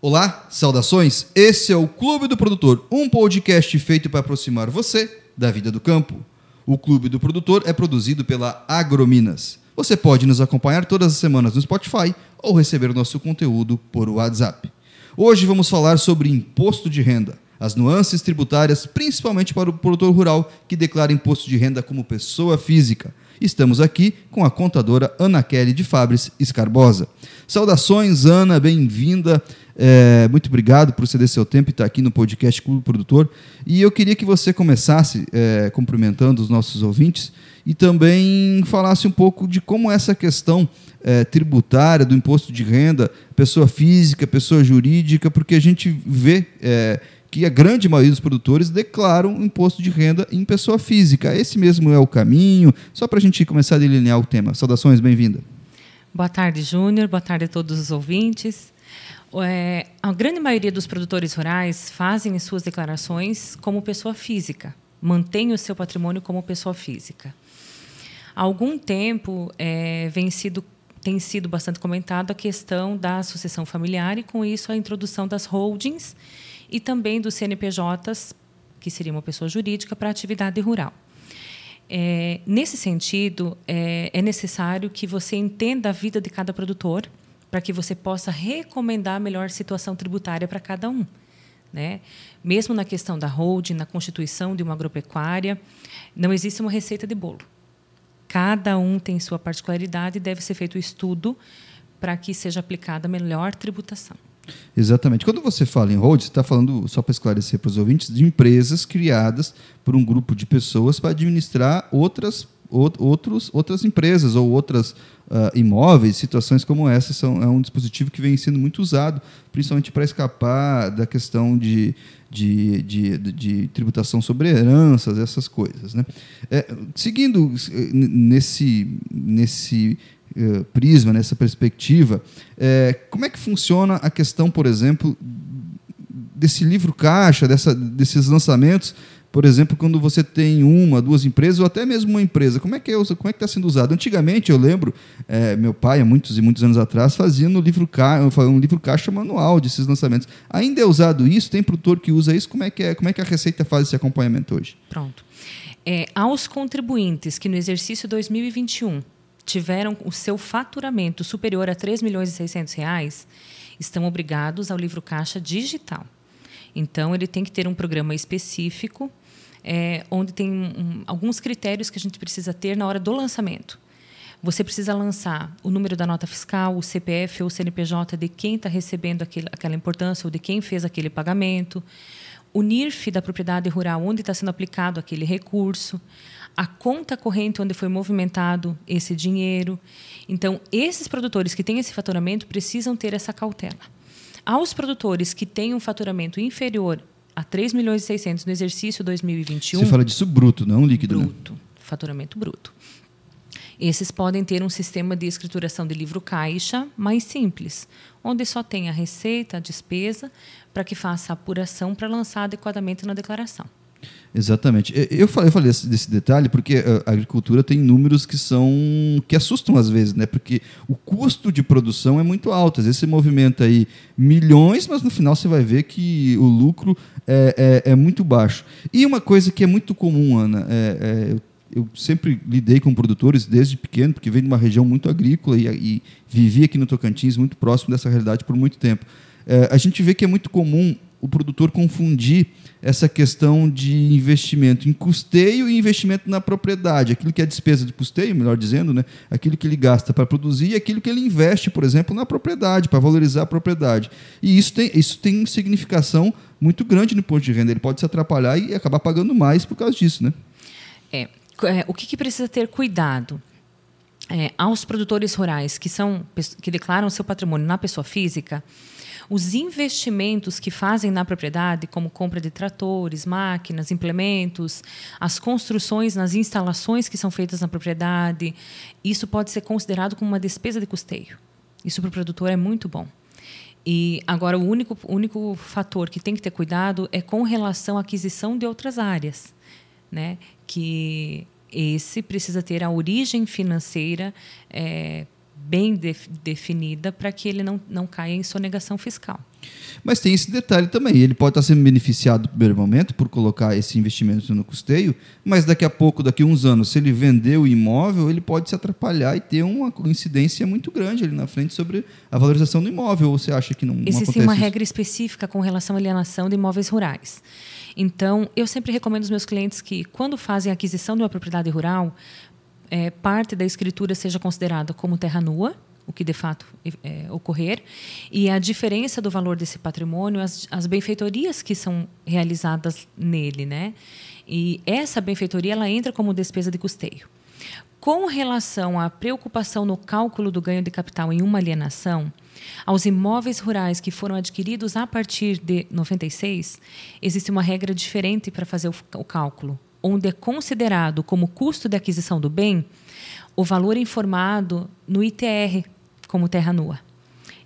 Olá, saudações. Esse é o Clube do Produtor, um podcast feito para aproximar você da vida do campo. O Clube do Produtor é produzido pela Agrominas. Você pode nos acompanhar todas as semanas no Spotify ou receber nosso conteúdo por WhatsApp. Hoje vamos falar sobre imposto de renda, as nuances tributárias, principalmente para o produtor rural que declara imposto de renda como pessoa física. Estamos aqui com a contadora Ana Kelly de Fabris Escarbosa. Saudações, Ana, bem-vinda. É, muito obrigado por ceder seu tempo e estar aqui no podcast Clube Produtor. E eu queria que você começasse é, cumprimentando os nossos ouvintes e também falasse um pouco de como essa questão é, tributária do imposto de renda, pessoa física, pessoa jurídica, porque a gente vê é, que a grande maioria dos produtores declaram imposto de renda em pessoa física. Esse mesmo é o caminho, só para a gente começar a delinear o tema. Saudações, bem-vinda. Boa tarde, Júnior. Boa tarde a todos os ouvintes. É, a grande maioria dos produtores rurais fazem as suas declarações como pessoa física, mantém o seu patrimônio como pessoa física. Há algum tempo é, vem sido, tem sido bastante comentado a questão da sucessão familiar e, com isso, a introdução das holdings e também dos CNPJs, que seria uma pessoa jurídica, para a atividade rural. É, nesse sentido, é, é, necessário que você entenda a vida de cada produtor para que você possa recomendar a melhor situação tributária para cada um. Né? Mesmo na questão da holding, na constituição de uma agropecuária, não existe uma receita de bolo. Cada um tem sua particularidade e deve ser feito o estudo para que seja aplicada a melhor tributação. Exatamente. Quando você fala em hold, você está falando, só para esclarecer para os ouvintes, de empresas criadas por um grupo de pessoas para administrar outras, outros, outras empresas ou outras uh, imóveis. Situações como essa são, é um dispositivo que vem sendo muito usado, principalmente para escapar da questão de, de, de, de, tributação sobre heranças, essas coisas. Né? É, seguindo eh, nesse, nesse eh, prisma, nessa perspectiva, é, como é que funciona a questão, por exemplo, desse livro caixa, dessa, desses lançamentos, por exemplo, quando você tem uma, duas empresas ou até mesmo uma empresa, como é que é, como é que está sendo usado? Antigamente, eu lembro, é, meu pai, há muitos e muitos anos atrás, fazia no livro um livro caixa manual desses lançamentos. Ainda é usado isso? Tem produtor que usa isso? Como é que é? Como é que a Receita faz esse acompanhamento hoje? Pronto. É, aos contribuintes que no exercício 2021 tiveram o seu faturamento superior a 3 milhões e 600 reais, estão obrigados ao livro caixa digital. Então, ele tem que ter um programa específico, é, onde tem um, alguns critérios que a gente precisa ter na hora do lançamento. Você precisa lançar o número da nota fiscal, o CPF ou o CNPJ de quem está recebendo aquele, aquela importância ou de quem fez aquele pagamento, o NIRF da propriedade rural, onde está sendo aplicado aquele recurso, a conta corrente onde foi movimentado esse dinheiro. Então, esses produtores que têm esse faturamento precisam ter essa cautela. Aos produtores que têm um faturamento inferior a 3 milhões e 600 no exercício 2021. Você fala disso bruto, não líquido, né? bruto, né? Faturamento bruto. Esses podem ter um sistema de escrituração de livro caixa mais simples, onde só tem a receita, a despesa, para que faça a apuração para lançar adequadamente na declaração. Exatamente. Eu falei, eu falei desse detalhe porque eh, a agricultura tem números que são que assustam às vezes, né? Porque o custo de produção é muito alto. Às vezes você movimenta aí milhões, mas no final você vai ver que o lucro é, é, é muito baixo. E uma coisa que é muito comum, Ana, é, é, eu sempre lidei com produtores desde pequeno, porque venho de uma região muito agrícola e, e vivi aqui no Tocantins, muito próximo dessa realidade por muito tempo. É, a gente vê que é muito comum o produtor confundir essa questão de investimento em custeio e investimento na propriedade. Aquilo que é despesa de custeio, melhor dizendo, né? aquilo que ele gasta para produzir e aquilo que ele investe, por exemplo, na propriedade, para valorizar a propriedade. E isso tem, isso tem significação muito grande no ponto de renda. Ele pode se atrapalhar e acabar pagando mais por causa disso. Né? É, é o que, que precisa ter cuidado? É, aos produtores rurais que são que declaram seu patrimônio na pessoa física, os investimentos que fazem na propriedade, como compra de tratores, máquinas, implementos, as construções nas instalações que são feitas na propriedade, isso pode ser considerado como uma despesa de custeio. Isso para o produtor é muito bom. E agora o único, único fator que tem que ter cuidado é com relação à aquisição de outras áreas, né? Que esse precisa ter a origem financeira é, bem de, definida para que ele não, não caia em sonegação fiscal. Mas tem esse detalhe também. Ele pode estar sendo beneficiado no primeiro momento por colocar esse investimento no custeio, mas daqui a pouco, daqui a uns anos, se ele vender o imóvel, ele pode se atrapalhar e ter uma incidência muito grande ali na frente sobre a valorização do imóvel. Ou você acha que não, não Existe uma isso? regra específica com relação à alienação de imóveis rurais. Então, eu sempre recomendo aos meus clientes que, quando fazem a aquisição de uma propriedade rural, é, parte da escritura seja considerada como terra nua, o que de fato é, ocorrer, e a diferença do valor desse patrimônio, as, as benfeitorias que são realizadas nele, né? E essa benfeitoria ela entra como despesa de custeio. Com relação à preocupação no cálculo do ganho de capital em uma alienação, aos imóveis rurais que foram adquiridos a partir de 96, existe uma regra diferente para fazer o, o cálculo, onde é considerado como custo de aquisição do bem o valor informado no ITR, como terra nua.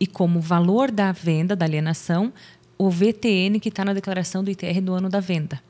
E como valor da venda, da alienação, o VTN que está na declaração do ITR do ano da venda.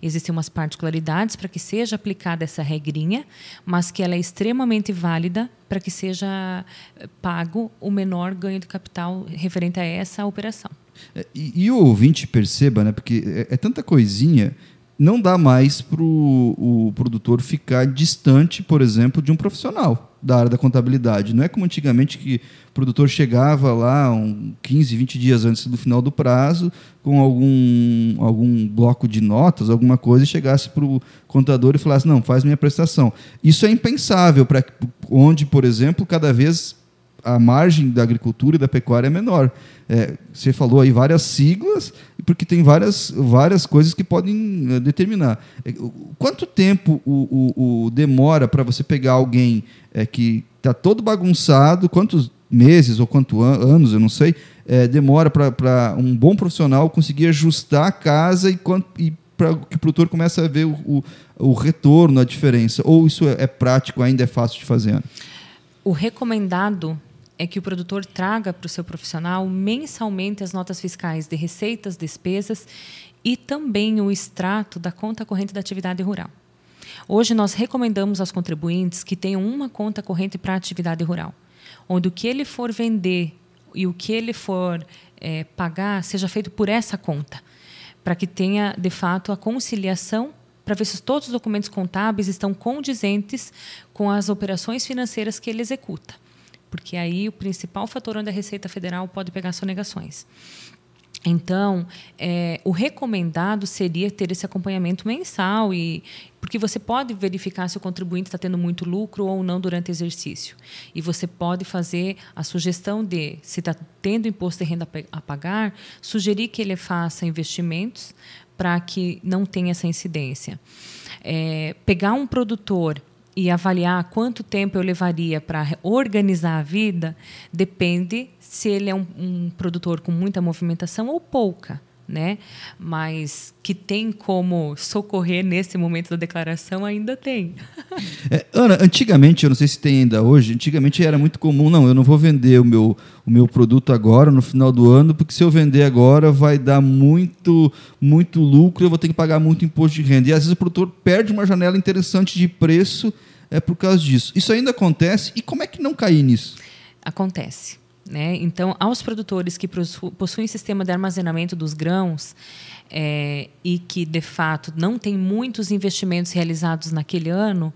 Existem umas particularidades para que seja aplicada essa regrinha, mas que ela é extremamente válida para que seja eh, pago o menor ganho de capital referente a essa operação. É, e, e, o ouvinte perceba, né, porque é, é tanta coisinha não dá mais para o produtor ficar distante, por exemplo, de um profissional da área da contabilidade. Não é como antigamente que o produtor chegava lá um 15, 20 dias antes do final do prazo com algum, algum bloco de notas, alguma coisa, e chegasse para o contador e falasse, não, faz minha prestação. Isso é impensável, para onde, por exemplo, cada vez a margem da agricultura e da pecuária é menor. É, você falou aí várias siglas, porque tem várias, várias coisas que podem eh, determinar. É, quanto tempo o, o, o demora para você pegar alguém é, que está todo bagunçado, quantos meses ou quantos an anos, eu não sei, é, demora para um bom profissional conseguir ajustar a casa e, e para que o produtor comece a ver o, o, o, retorno, a diferença? Ou isso é, é prático, ainda é fácil de fazer? O recomendado é que o produtor traga para o seu profissional mensalmente as notas fiscais de receitas, despesas e também o extrato da conta corrente da atividade rural. Hoje nós recomendamos aos contribuintes que tenham uma conta corrente para a atividade rural, onde o que ele for vender e o que ele for é, pagar seja feito por essa conta, para que tenha de fato a conciliação para ver se todos os documentos contábeis estão condizentes com as operações financeiras que ele executa porque aí o principal fator onde a Receita Federal pode pegar sonegações. Então, é, o recomendado seria ter esse acompanhamento mensal e porque você pode verificar se o contribuinte está tendo muito lucro ou não durante o exercício. E você pode fazer a sugestão de, se está tendo imposto de renda a pagar, sugerir que ele faça investimentos para que não tenha essa incidência. É, pegar um produtor e avaliar quanto tempo eu levaria para organizar a vida depende se ele é um, um, produtor com muita movimentação ou pouca. Né? Mas que tem como socorrer nesse momento da declaração, ainda tem. É, Ana, antigamente, eu não sei se tem ainda hoje, antigamente era muito comum, não, eu não vou vender o meu, o meu produto agora, no final do ano, porque se eu vender agora vai dar muito, muito lucro, eu vou ter que pagar muito imposto de renda. E às vezes o produtor perde uma janela interessante de preço é por causa disso. Isso ainda acontece, e como é que não cair nisso? Acontece. Né? Então, aos produtores que possuem sistema de armazenamento dos grãos é, e que, de fato, não tem muitos investimentos realizados naquele ano,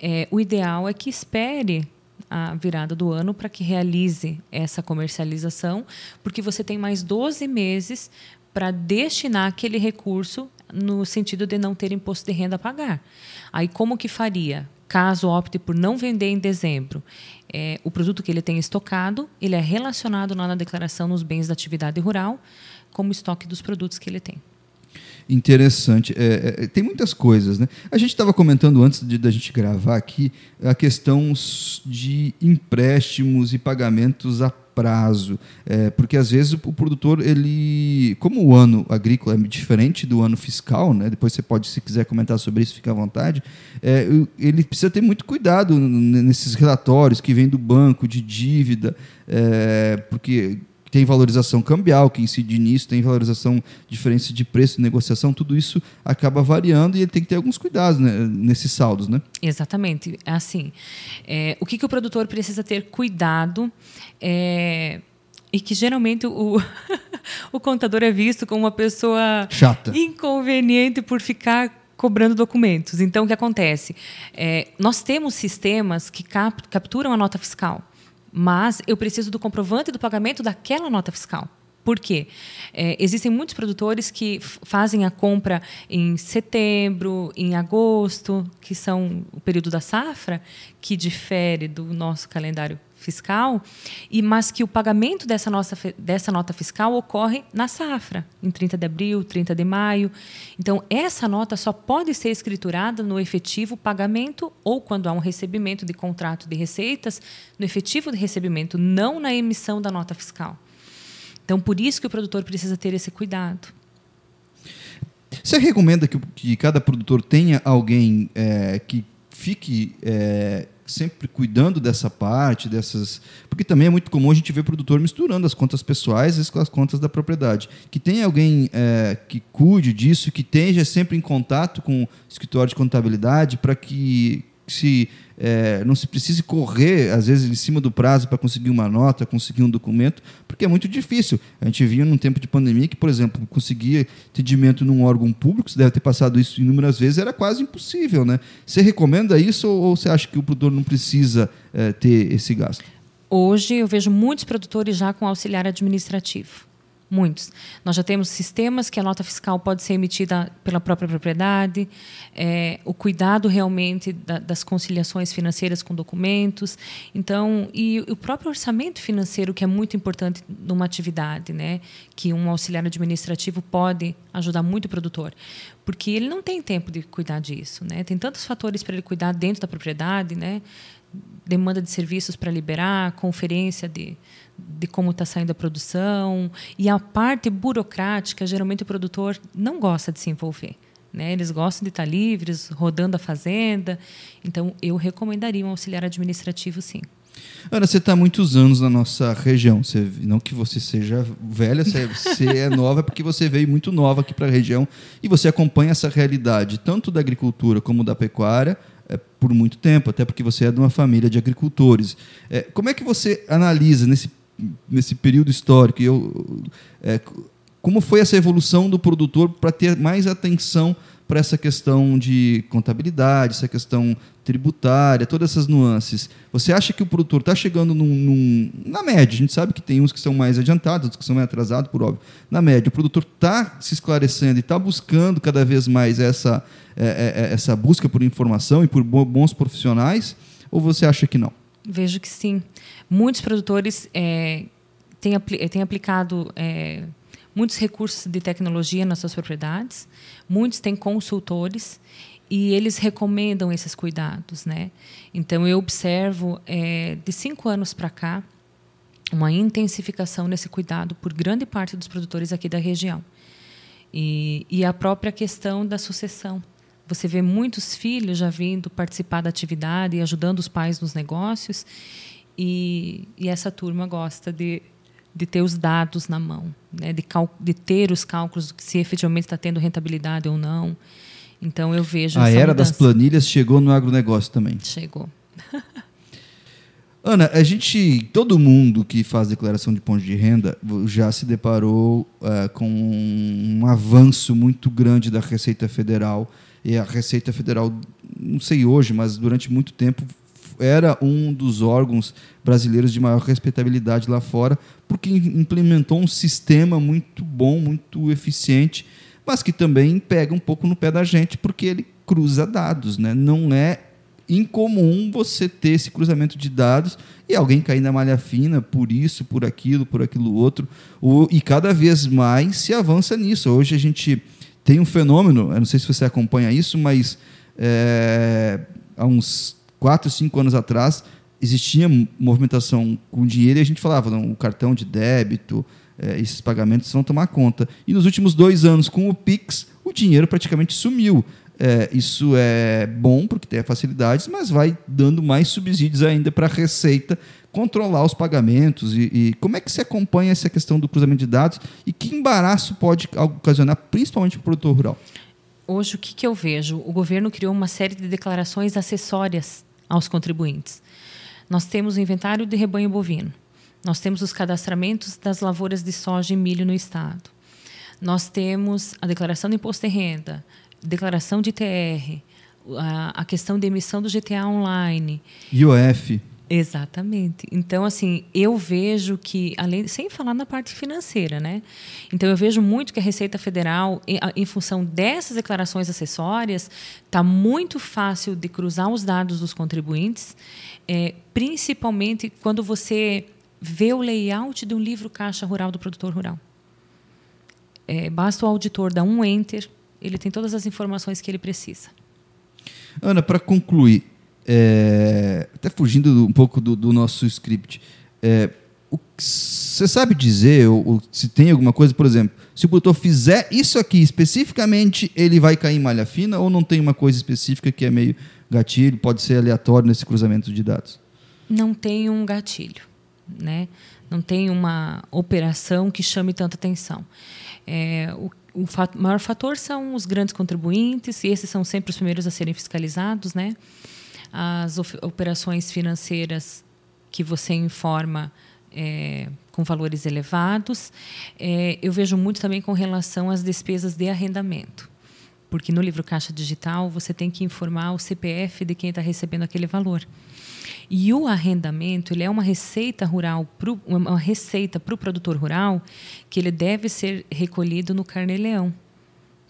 é, o ideal é que espere a virada do ano para que realize essa comercialização, porque você tem mais 12 meses para destinar aquele recurso no sentido de não ter imposto de renda a pagar. Aí como que faria? Caso opte por não vender em dezembro, é, o produto que ele tem estocado, ele é relacionado lá na declaração nos bens da atividade rural como estoque dos produtos que ele tem interessante. É, é, tem muitas coisas, né? A gente estava comentando antes de da gente gravar aqui a questão de empréstimos e pagamentos a prazo, é, porque às vezes o, produtor ele, como o ano agrícola é diferente do ano fiscal, né? Depois você pode, se quiser comentar sobre isso, fica à vontade. É, ele precisa ter muito cuidado nesses relatórios que vêm do banco de dívida, é, porque tem valorização cambial que incide nisso, tem valorização, diferença de preço, negociação, tudo isso acaba variando e ele tem que ter alguns cuidados né, nesses saldos, né? Exatamente. Assim, é, o que, que o produtor precisa ter cuidado é, e que geralmente o, o contador é visto como uma pessoa Chata. inconveniente por ficar cobrando documentos. Então, o que acontece? É, nós temos sistemas que cap capturam a nota fiscal, mas eu preciso do comprovante do pagamento daquela nota fiscal. Por quê? É, existem muitos produtores que fazem a compra em setembro, em agosto, que são o período da safra, que difere do nosso calendário fiscal, e mas que o pagamento dessa, nossa, dessa nota fiscal ocorre na safra, em 30 de abril, 30 de maio. Então, essa nota só pode ser escriturada no efetivo pagamento ou quando há um recebimento de contrato de receitas, no efetivo de recebimento, não na emissão da nota fiscal. Então, por isso que o produtor precisa ter esse cuidado. Você recomenda que, que cada produtor tenha alguém é, que fique é, sempre cuidando dessa parte, dessas. Porque também é muito comum a gente ver produtor misturando as contas pessoais com as contas da propriedade. Que tenha alguém é, que cuide disso, que esteja sempre em contato com o escritório de contabilidade para que se é, não se precise correr, às vezes, em cima do prazo para conseguir uma nota, conseguir um documento, porque é muito difícil. A gente viu num tempo de pandemia que, por exemplo, conseguir atendimento num órgão público, você deve ter passado isso inúmeras vezes, era quase impossível. Né? Você recomenda isso ou, ou você acha que o produtor não precisa é, ter esse gasto? Hoje eu vejo muitos produtores já com auxiliar administrativo. Muitos. Nós já temos sistemas que a nota fiscal pode ser emitida pela própria propriedade, é, o cuidado realmente da, das conciliações financeiras com documentos. Então, e o próprio orçamento financeiro, que é muito importante numa atividade, né? que um auxiliar administrativo pode ajudar muito o produtor. Porque ele não tem tempo de cuidar disso. Né? Tem tantos fatores para ele cuidar dentro da propriedade, né? Demanda de serviços para liberar, conferência de de como está saindo a produção. E a parte burocrática, geralmente o produtor não gosta de se envolver. Né? Eles gostam de estar livres, rodando a fazenda. Então, eu recomendaria um auxiliar administrativo, sim. Ana, você está há muitos anos na nossa região. Você, não que você seja velha, você, você é nova porque você veio muito nova aqui para a região e você acompanha essa realidade, tanto da agricultura como da pecuária, é, por muito tempo, até porque você é de uma família de agricultores. É, como é que você analisa nesse nesse período histórico. Eu, é, como foi essa evolução do produtor para ter mais atenção para essa questão de contabilidade, essa questão tributária, todas essas nuances. Você acha que o produtor está chegando num, num, na média? A gente sabe que tem uns que são mais adiantados, outros que são mais atrasados, por óbvio. Na média, o produtor está se esclarecendo e está buscando cada vez mais essa, é, é, é, essa busca por informação e por bons profissionais? Ou você acha que não? Vejo que sim. Muitos produtores é, têm, apl têm, aplicado é, muitos recursos de tecnologia nas suas propriedades, muitos têm consultores e eles recomendam esses cuidados, né? Então eu observo é, de cinco anos para cá uma intensificação nesse cuidado por grande parte dos produtores aqui da região e, e a própria questão da sucessão você vê muitos filhos já vindo participar da atividade e ajudando os pais nos negócios. E, e essa turma gosta de, de ter os dados na mão, né? de, de ter os cálculos se efetivamente está tendo rentabilidade ou não. Então eu vejo. A era mudança. das planilhas chegou no agronegócio também. Chegou. Ana, a gente, todo mundo que faz declaração de ponto de renda já se deparou uh, com um avanço muito grande da Receita Federal e a Receita Federal, não sei hoje, mas durante muito tempo era um dos órgãos brasileiros de maior respeitabilidade lá fora, porque implementou um sistema muito bom, muito eficiente, mas que também pega um pouco no pé da gente, porque ele cruza dados, né? Não é incomum você ter esse cruzamento de dados e alguém cair na malha fina por isso, por aquilo, por aquilo outro, e cada vez mais se avança nisso. Hoje a gente tem um fenômeno, eu não sei se você acompanha isso, mas é, há uns 4, 5 anos atrás existia movimentação com dinheiro e a gente falava, não, o cartão de débito, é, esses pagamentos vão tomar conta. E nos últimos dois anos, com o Pix, o dinheiro praticamente sumiu. É, isso é bom porque tem facilidades, mas vai dando mais subsídios ainda para a Receita controlar os pagamentos e, e, como é que se acompanha essa questão do cruzamento de dados e que embaraço pode ocasionar, principalmente para o produtor rural? Hoje, o que, que eu vejo? O governo criou uma série de declarações acessórias aos contribuintes. Nós temos o inventário de rebanho bovino, Nós temos os cadastramentos das lavouras de soja e milho no estado. Nós temos a declaração de imposto de renda, declaração de ITR, a, a questão de emissão do GTA online. IOF. Exatamente. Então, assim, eu vejo que, além, sem falar na parte financeira, né? Então, eu vejo muito que a Receita Federal, em, em função dessas declarações acessórias, está muito fácil de cruzar os dados dos contribuintes, é, principalmente quando você vê o layout de um livro caixa rural do produtor rural. É, basta o auditor dar um enter, ele tem todas as informações que ele precisa. Ana, para concluir, é, até fugindo um pouco do, do nosso script, é, você sabe dizer ou, ou, se tem alguma coisa, por exemplo, se o produtor fizer isso aqui especificamente, ele vai cair em malha fina ou não tem uma coisa específica que é meio gatilho, pode ser aleatório nesse cruzamento de dados? Não tem um gatilho, né? Não tem uma operação que chame tanta atenção. É, o, o maior fator são os grandes contribuintes, e esses são sempre os primeiros a serem fiscalizados, né? As operações financeiras que você informa é, com valores elevados. É, eu vejo muito também com relação às despesas de arrendamento. Porque no livro Caixa Digital você tem que informar o CPF de quem está recebendo aquele valor. E o arrendamento ele é uma receita rural, pro, uma receita para o produtor rural que ele deve ser recolhido no carnê-leão.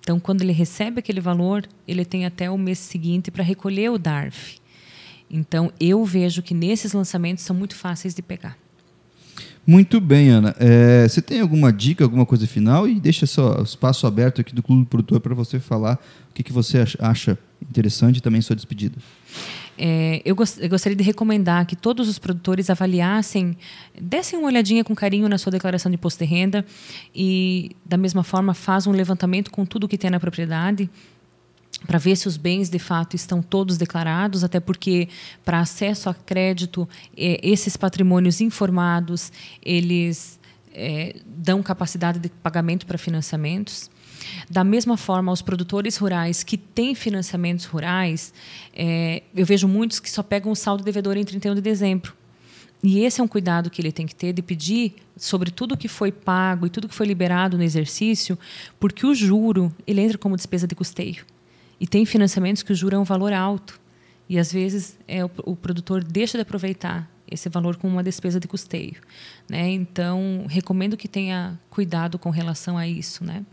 Então, quando ele recebe aquele valor, ele tem até o mês seguinte para recolher o DARF. Então, eu vejo que nesses lançamentos são muito fáceis de pegar. Muito bem, Ana. É, você tem alguma dica, alguma coisa final? E deixa só o espaço aberto aqui do Clube do Produtor para você falar o que, que você acha interessante e também sua despedida. É, eu, gost eu, gostaria de recomendar que todos os produtores avaliassem, dessem uma olhadinha com carinho na sua declaração de imposto de renda e, da mesma forma, faz um levantamento com tudo que tem na propriedade para ver se os bens de fato estão todos declarados, até porque para acesso a crédito é, esses patrimônios informados eles é, dão capacidade de pagamento para financiamentos. Da mesma forma, os produtores rurais que têm financiamentos rurais, é, eu vejo muitos que só pegam o saldo devedor em 31 de dezembro. E esse é um cuidado que ele tem que ter de pedir sobre tudo que foi pago e tudo que foi liberado no exercício, porque o juro ele entra como despesa de custeio. E tem financiamentos que o juro é um valor alto. E às vezes é, o, o produtor deixa de aproveitar esse valor com uma despesa de custeio. Né? Então, recomendo que tenha cuidado com relação a isso. Né?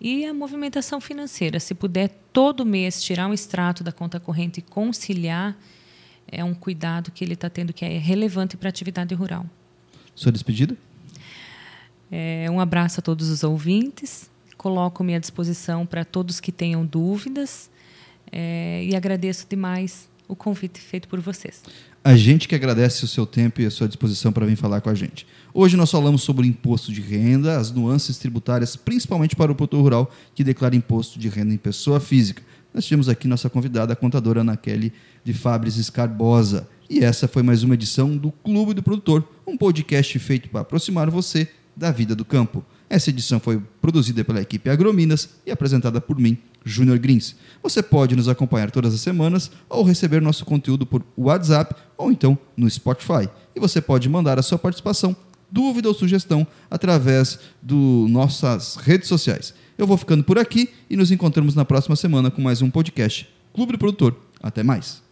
E a movimentação financeira, se puder todo mês tirar um extrato da conta corrente e conciliar, é um cuidado que ele está tendo que é relevante para a atividade rural. Sua despedida? É, um abraço a todos os ouvintes coloco-me à disposição para todos que tenham dúvidas é, e agradeço demais o convite feito por vocês. A gente que agradece o seu tempo e a sua disposição para vir falar com a gente. Hoje nós falamos sobre o imposto de renda, as nuances tributárias, principalmente para o produtor rural que declara imposto de renda em pessoa física. Nós tivemos aqui nossa convidada, a contadora Ana Kelly de Fabris Escarbosa. E essa foi mais uma edição do Clube do Produtor, um podcast feito para aproximar você da vida do campo. Essa edição foi produzida pela equipe Agrominas e apresentada por mim, Júnior Grins. Você pode nos acompanhar todas as semanas ou receber nosso conteúdo por WhatsApp ou então no Spotify. E você pode mandar a sua participação, dúvida ou sugestão através das nossas redes sociais. Eu vou ficando por aqui e nos encontramos na próxima semana com mais um podcast Clube do Produtor. Até mais.